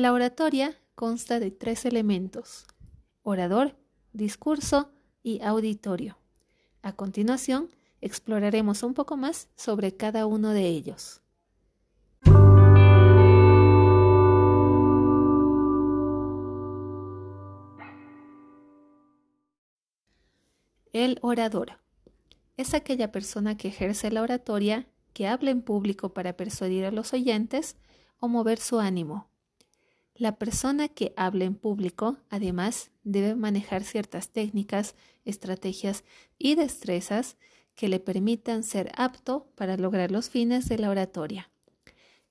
La oratoria consta de tres elementos, orador, discurso y auditorio. A continuación, exploraremos un poco más sobre cada uno de ellos. El orador es aquella persona que ejerce la oratoria, que habla en público para persuadir a los oyentes o mover su ánimo. La persona que habla en público, además, debe manejar ciertas técnicas, estrategias y destrezas que le permitan ser apto para lograr los fines de la oratoria.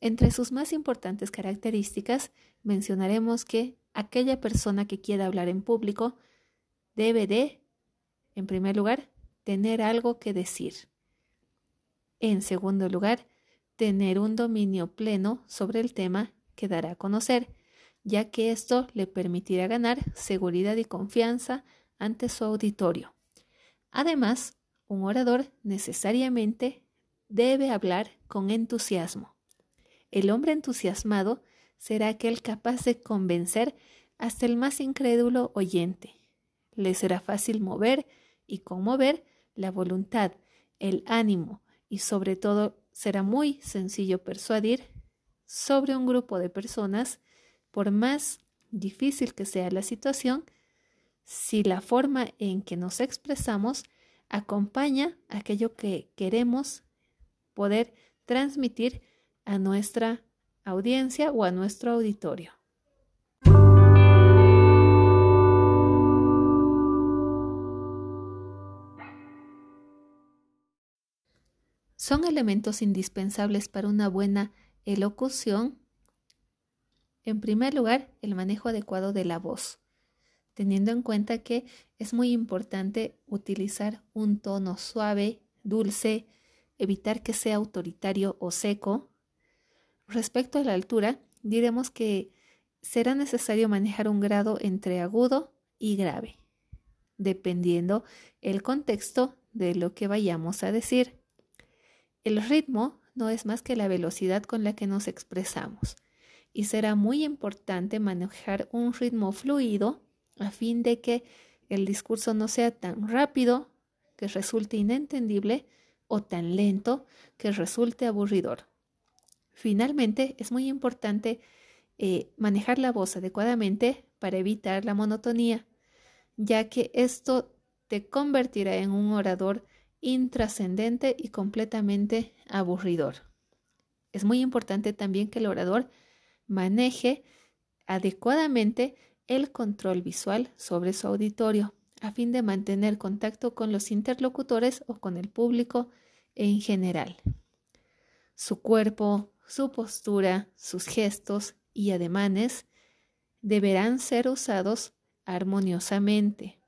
Entre sus más importantes características mencionaremos que aquella persona que quiera hablar en público debe de, en primer lugar, tener algo que decir. En segundo lugar, tener un dominio pleno sobre el tema que dará a conocer ya que esto le permitirá ganar seguridad y confianza ante su auditorio. Además, un orador necesariamente debe hablar con entusiasmo. El hombre entusiasmado será aquel capaz de convencer hasta el más incrédulo oyente. Le será fácil mover y conmover la voluntad, el ánimo y sobre todo será muy sencillo persuadir sobre un grupo de personas por más difícil que sea la situación, si la forma en que nos expresamos acompaña aquello que queremos poder transmitir a nuestra audiencia o a nuestro auditorio. Son elementos indispensables para una buena elocución en primer lugar, el manejo adecuado de la voz, teniendo en cuenta que es muy importante utilizar un tono suave, dulce, evitar que sea autoritario o seco. Respecto a la altura, diremos que será necesario manejar un grado entre agudo y grave, dependiendo el contexto de lo que vayamos a decir. El ritmo no es más que la velocidad con la que nos expresamos y será muy importante manejar un ritmo fluido a fin de que el discurso no sea tan rápido que resulte inentendible o tan lento que resulte aburridor. Finalmente, es muy importante eh, manejar la voz adecuadamente para evitar la monotonía, ya que esto te convertirá en un orador intrascendente y completamente aburridor. Es muy importante también que el orador maneje adecuadamente el control visual sobre su auditorio a fin de mantener contacto con los interlocutores o con el público en general. Su cuerpo, su postura, sus gestos y ademanes deberán ser usados armoniosamente,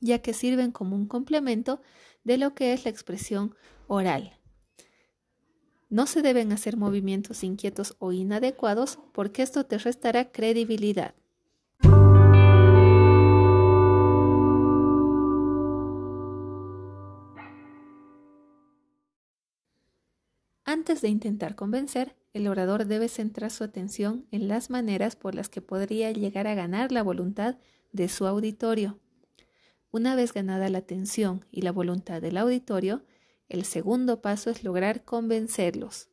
ya que sirven como un complemento de lo que es la expresión oral. No se deben hacer movimientos inquietos o inadecuados porque esto te restará credibilidad. Antes de intentar convencer, el orador debe centrar su atención en las maneras por las que podría llegar a ganar la voluntad de su auditorio. Una vez ganada la atención y la voluntad del auditorio, el segundo paso es lograr convencerlos,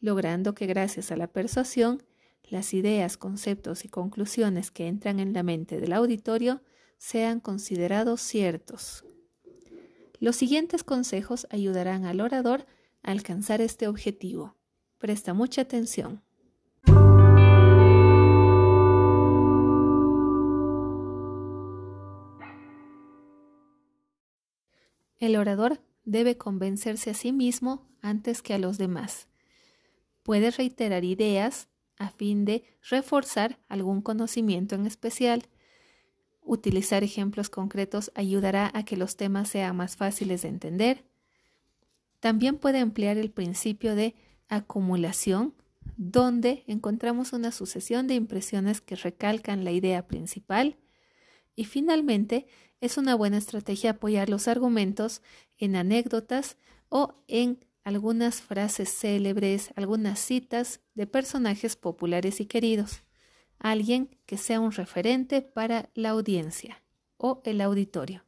logrando que gracias a la persuasión, las ideas, conceptos y conclusiones que entran en la mente del auditorio sean considerados ciertos. Los siguientes consejos ayudarán al orador a alcanzar este objetivo. Presta mucha atención. El orador debe convencerse a sí mismo antes que a los demás. Puede reiterar ideas a fin de reforzar algún conocimiento en especial. Utilizar ejemplos concretos ayudará a que los temas sean más fáciles de entender. También puede emplear el principio de acumulación, donde encontramos una sucesión de impresiones que recalcan la idea principal. Y finalmente, es una buena estrategia apoyar los argumentos en anécdotas o en algunas frases célebres, algunas citas de personajes populares y queridos. alguien que sea un referente para la audiencia o el auditorio.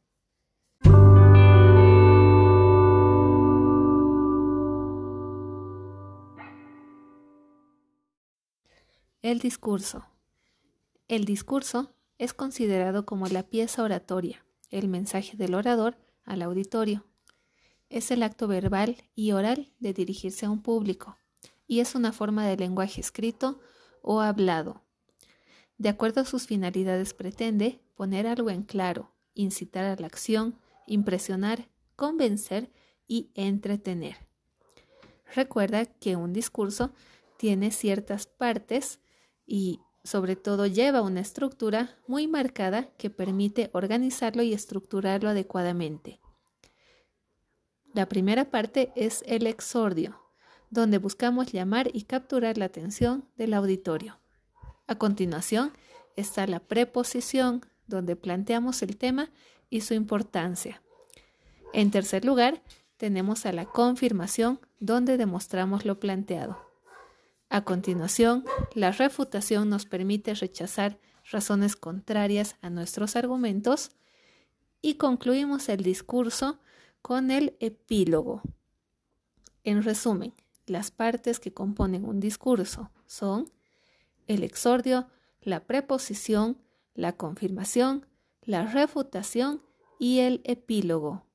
El discurso. El discurso es considerado como la pieza oratoria, el mensaje del orador al auditorio. Es el acto verbal y oral de dirigirse a un público y es una forma de lenguaje escrito o hablado. De acuerdo a sus finalidades pretende poner algo en claro, incitar a la acción, impresionar, convencer y entretener. Recuerda que un discurso tiene ciertas partes y sobre todo lleva una estructura muy marcada que permite organizarlo y estructurarlo adecuadamente. La primera parte es el exordio, donde buscamos llamar y capturar la atención del auditorio. A continuación está la preposición, donde planteamos el tema y su importancia. En tercer lugar, tenemos a la confirmación, donde demostramos lo planteado. A continuación, la refutación nos permite rechazar razones contrarias a nuestros argumentos y concluimos el discurso con el epílogo. En resumen, las partes que componen un discurso son el exordio, la preposición, la confirmación, la refutación y el epílogo.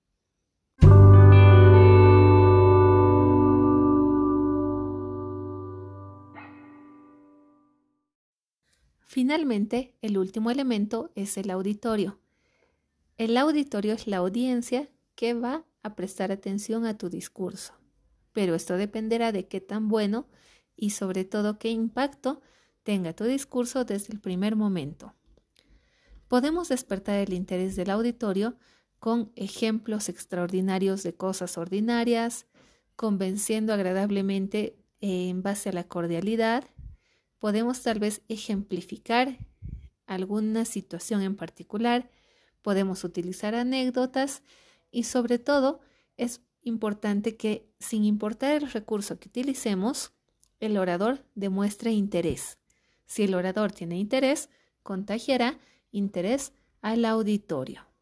Finalmente, el último elemento es el auditorio. El auditorio es la audiencia que va a prestar atención a tu discurso, pero esto dependerá de qué tan bueno y sobre todo qué impacto tenga tu discurso desde el primer momento. Podemos despertar el interés del auditorio con ejemplos extraordinarios de cosas ordinarias, convenciendo agradablemente en base a la cordialidad, podemos tal vez ejemplificar alguna situación en particular, podemos utilizar anécdotas y sobre todo es importante que sin importar el recurso que utilicemos, el orador demuestre interés. Si el orador tiene interés, contagiará interés al auditorio.